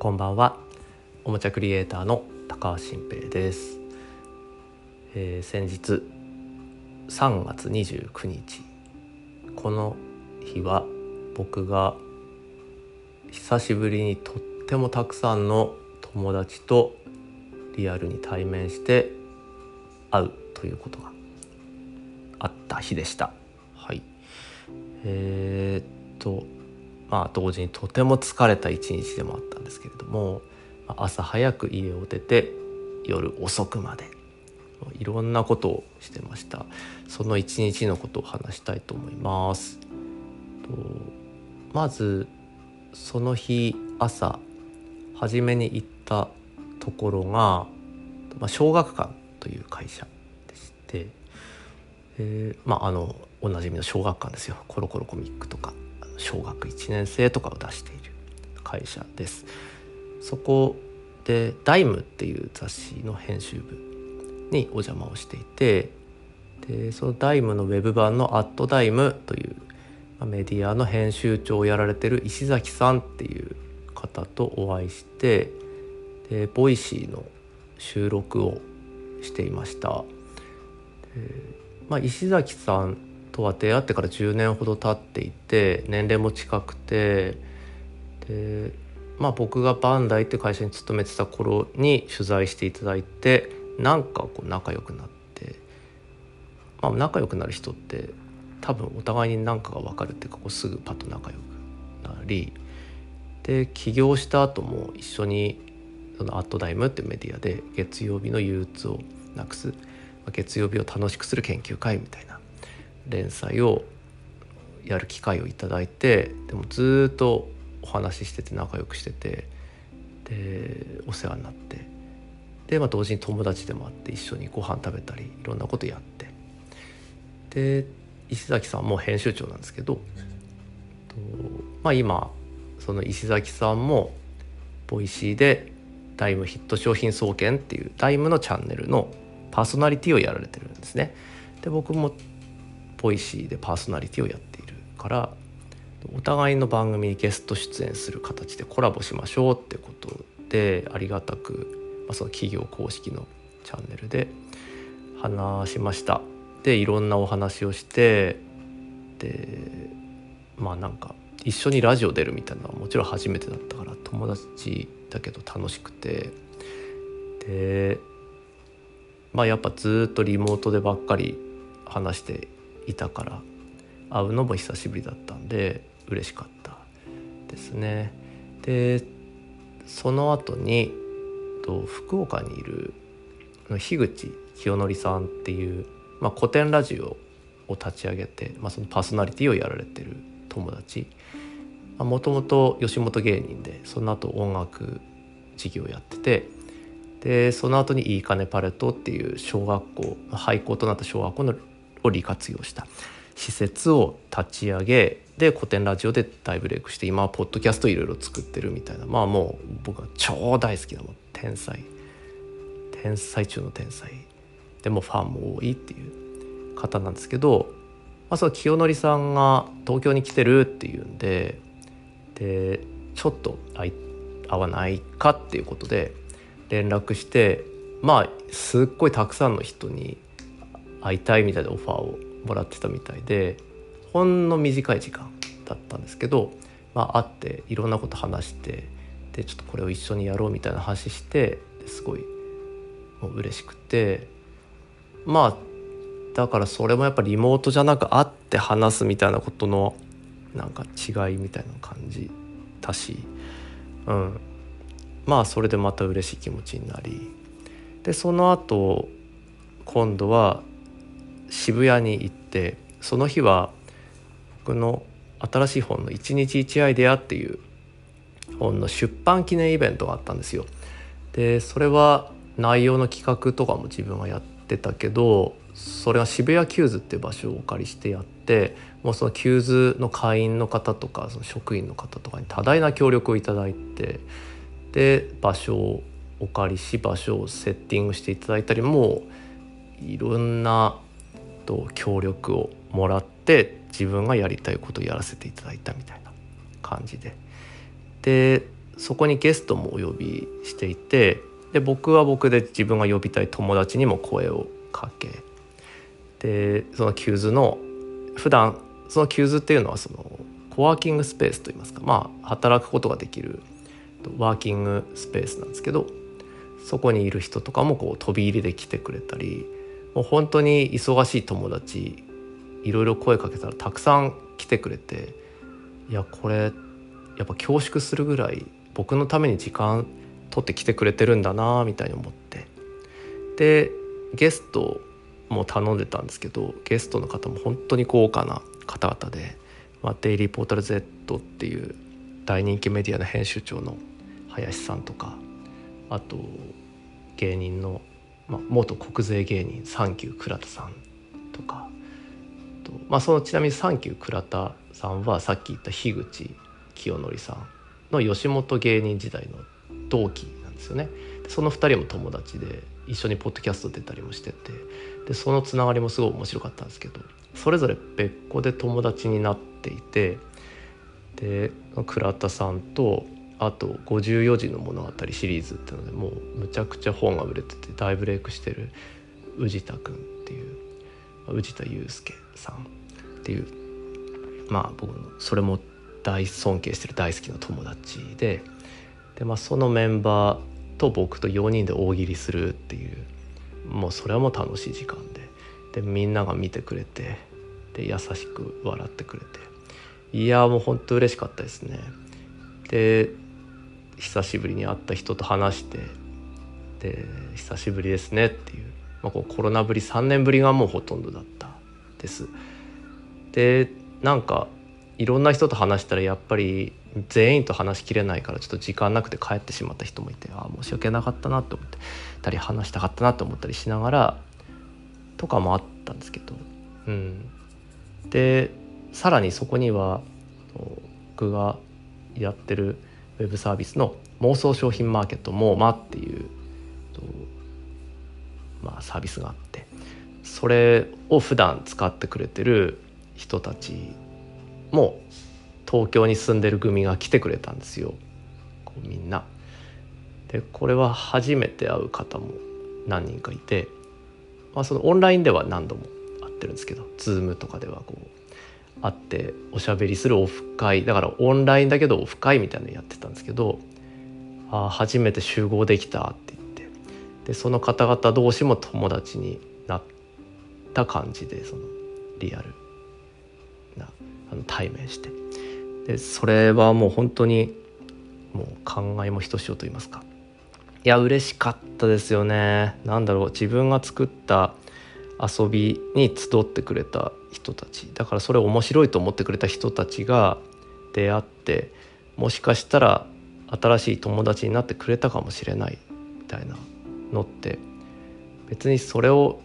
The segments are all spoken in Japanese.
こんばんは。おもちゃクリエイターの高橋新平です、えー、先日3月29日この日は僕が久しぶりにとってもたくさんの友達とリアルに対面して会うということがあった日でした。はい、えー、っとまあ同時にとても疲れた一日でもあったんですけれども朝早く家を出て夜遅くまでいろんなことをしてました。その一日のことを話したいと思います。まずその日朝初めに行ったところが、まあ、小学館という会社でして、えー、まああのおなじみの小学館ですよ。コロコロコミックとか。小学1年生とかを出している会社ですそこで「ダイム」っていう雑誌の編集部にお邪魔をしていてでそのダイムのウェブ版の「アットダイム」というメディアの編集長をやられてる石崎さんっていう方とお会いしてで Voicy の収録をしていました。まあ、石崎さんとは出会ってから10年ほど経っていて年齢も近くてで、まあ、僕がバンダイって会社に勤めてた頃に取材していただいてなんかこう仲良くなって、まあ、仲良くなる人って多分お互いに何かが分かるっていうかこうすぐパッと仲良くなりで起業した後も一緒にその「アットダイム」っていうメディアで月曜日の憂鬱をなくす月曜日を楽しくする研究会みたいな連載をやる機会をいただいてでもずっとお話ししてて仲良くしててでお世話になってで、まあ、同時に友達でもあって一緒にご飯食べたりいろんなことやってで石崎さんも編集長なんですけど、とまあ、今その石崎さんも Voicy で DIME ヒット商品総研っていう DIME のチャンネルのパーソナリティをやられてるんですね。で僕も Voicy でパーソナリティをやっているからお互いの番組にゲスト出演する形でコラボしましょうってことでありがたく、まあ、その企業公式のチャンネルで話しました。でいろんなお話をしてでまあなんか一緒にラジオ出るみたいなのはもちろん初めてだったから友達だけど楽しくてでまあやっぱずっとリモートでばっかり話していたから会うのも久しぶりだったんで嬉しかったですね。でその後にと福岡にいる樋口清則さんっていうまあ、古典ラジオを立ち上げて、まあ、そのパーソナリティをやられてる友達もともと吉本芸人でその後音楽事業やっててでその後にいいかねパレットっていう小学校廃校となった小学校のを利活用した。施設を立ち上げで古典ラジオで大ブレイクして今はポッドキャストいろいろ作ってるみたいな。まあもう僕は超大好きなも天才。天才中の天才。でもファンも多いっていう方なんですけど、まあ、その清則さんが東京に来てるっていうんででちょっと会わないかっていうことで連絡してまあすっごいたくさんの人に会いたいみたいなオファーをもらってたみたいでほんの短い時間だったんですけど、まあ、会っていろんなこと話してでちょっとこれを一緒にやろうみたいな話してすごいもう嬉しくてまあだからそれもやっぱリモートじゃなく会って話すみたいなことのなんか違いみたいな感じたし、うん、まあそれでまた嬉しい気持ちになりでその後今度は渋谷に行ってその日は僕の新しい本の「一日一アイデア」っていう本の出版記念イベントがあったんですよ。でそれは内容の企画とかも自分はやってたけどそれは渋谷 QWS っていう場所をお借りしてやってもうその QWS の会員の方とかその職員の方とかに多大な協力をいただいてで場所をお借りし場所をセッティングしていただいたりもういろんなと協力をもらって自分がやりたいことをやらせていただいたみたいな感じで。でそこにゲストもお呼びしていてで僕は僕で自分が呼びたい友達にも声をかけでその QWS の普段その QWS っていうのはそのコワーキングスペースといいますかまあ働くことができるワーキングスペースなんですけどそこにいる人とかもこう飛び入りで来てくれたりもう本当に忙しい友達いろいろ声かけたらたくさん来てくれていやこれやっぱ恐縮するぐらい僕のために時間取ってきてくれてるんだなみたいに思って。でゲストも頼んでたんですけどゲストの方も本当に豪華な方々で、まあ、デイリーポータル Z っていう大人気メディアの編集長の林さんとかあと芸人の、まあ、元国税芸人サンキュー倉田さんとか。と、まあ、そのちなみにサンキュー倉田さんはさっき言った樋口清則さんの吉本芸人時代の同期なんですよね。その2人も友達で一緒にポッドキャスト出たりもしてて。でそのつながりもすごい面白かったんですけど。それぞれ別個で友達になっていて。で倉田さんとあと「54時の物語」シリーズっていうのでもうむちゃくちゃ本が売れてて大ブレイクしてる宇治田君っていう宇治田祐介さんっていうまあ僕のそれも大尊敬してる大好きな友達でで、まあ、そのメンバーと僕と4人で大喜利するっていうもうそれはもう楽しい時間ででみんなが見てくれてで優しく笑ってくれていやもうほんと嬉しかったですね。で久しぶりに会った人と話してで久しぶりですねっていう,、まあ、こうコロナぶり3年ぶりがもうほとんどだったです。でなんかいろんな人と話したらやっぱり全員と話しきれないからちょっと時間なくて帰ってしまった人もいてああ申し訳なかったなと思ってたり話したかったなと思ったりしながらとかもあったんですけど、うん、でさらにそこには僕がやってるウェブサービスの妄想商品マーケットモーマっていう、まあ、サービスがあってそれを普段使ってくれてる人たちも東京に住んでる組が来てくれたんですよこうみんな。でこれは初めて会う方も何人かいて、まあ、そのオンラインでは何度も会ってるんですけど Zoom とかではこう会っておしゃべりするオフ会だからオンラインだけどオフ会みたいなのやってたんですけどあ初めて集合できたって言って。でその方々同士も友達になった感じでそのリアルなあの対面して。でそれはもう本当にもう考えもひとしおと言いますか。いや嬉しかったですよね。なんだろう自分が作った遊びに集ってくれた人たち。だからそれを面白いと思ってくれた人たちが出会ってもしかしたら新しい友達になってくれたかもしれないみたいなのって別にそれを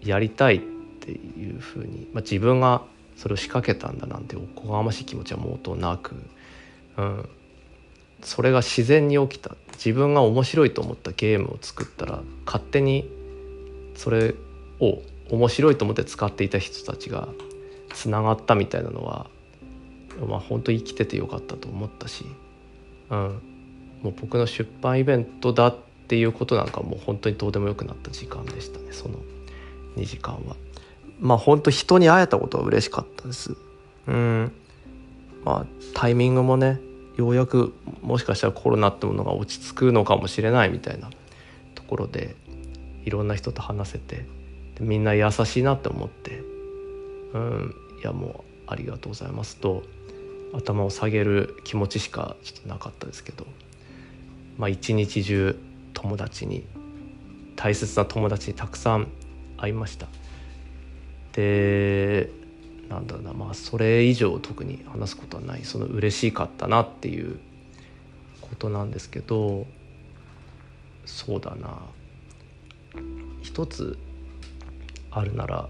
やりたいっていうふうに、まあ、自分がそれを仕掛けたんだなんておこがましい気持ちはもうとなく、うん、それが自然に起きた。自分が面白いと思ったゲームを作ったら勝手にそれを面白いと思って使っていた人たちがつながったみたいなのは、まあ、本当生きててよかったと思ったし、うん、もう僕の出版イベントだっていうことなんかもう本当にどうでもよくなった時間でしたねその2時間は。まあ本当人に会えたことは嬉しかったです。うんまあタイミングもねようやくもしかしたらコロナってものが落ち着くのかもしれないみたいなところでいろんな人と話せてみんな優しいなって思って。うん。いやもうありがとうございますと頭を下げる気持ちしかちょっとなかったですけど。まあ一日中友達に大切な友達にたくさん会いました。でなんだろうなまあそれ以上特に話すことはない。その嬉しかったなっていうことなんですけどそうだな。一つあるなら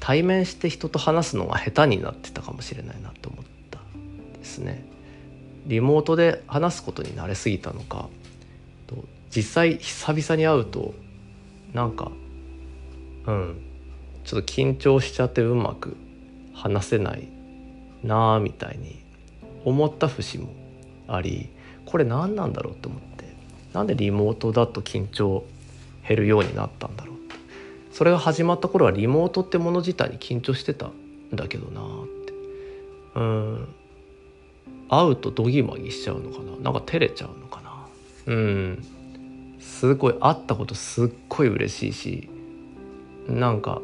対面して人と話すのが下手になってたかもしれないなと思ったですね。リモートで話すことに慣れすぎたのか実際久々に会うとなんかうんちょっと緊張しちゃってうまく話せないなあみたいに思った節もありこれ何なんだろうって思ってなんでリモートだと緊張減るようになったんだろうそれが始まった頃はリモートってもの自体に緊張してたんだけどなって。うん。会うとドギマギしちゃうのかな？なんか照れちゃうのかな？うん。すごい会ったことすっごい嬉しいしなんか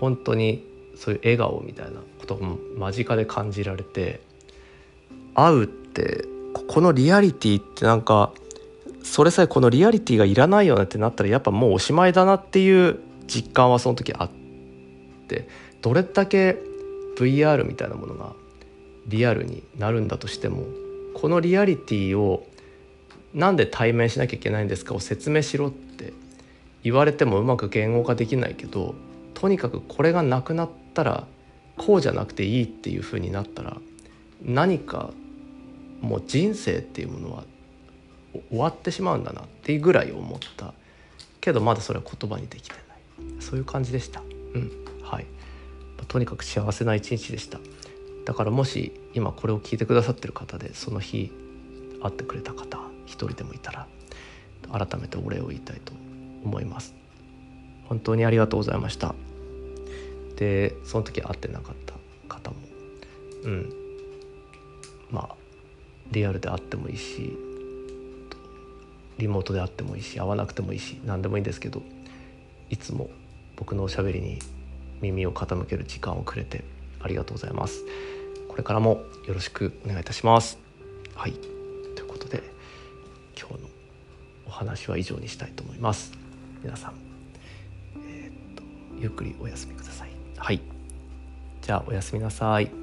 本当にそういう笑顔みたいなことも間近で感じられて会うってこのリアリティってなんかそれさえこのリアリティがいらないよねってなったらやっぱもうおしまいだなっていう実感はその時あってどれだけ VR みたいなものがリアルになるんだとしてもこのリアリティをなんで対面しなきゃいけないんですかを説明しろって言われてもうまく言語化できないけどとにかくこれがなくなったらこうじゃなくていいっていう風になったら何かもう人生っていうものは終わってしまうんだなっていうぐらい思った。けどまだそれは言葉にできてない。そういう感じでした。うん。はい。とにかく幸せな一日でした。だからもし今これを聞いてくださってる方でその日会ってくれた方一人でもいたら改めてお礼を言いたいと思います。本当にありがとうございました。でその時会ってなかった方も。うん。まあリアルで会ってもいいしリモートで会ってもいいし会わなくてもいいし何でもいいんですけどいつも僕のおしゃべりに耳を傾ける時間をくれてありがとうございます。これからもよろしくお願いいたします。はい。ということで今日のお話は以上にしたいと思います。皆さんえー、っとゆっくりお休みください。はい。じゃあおやすみなさい。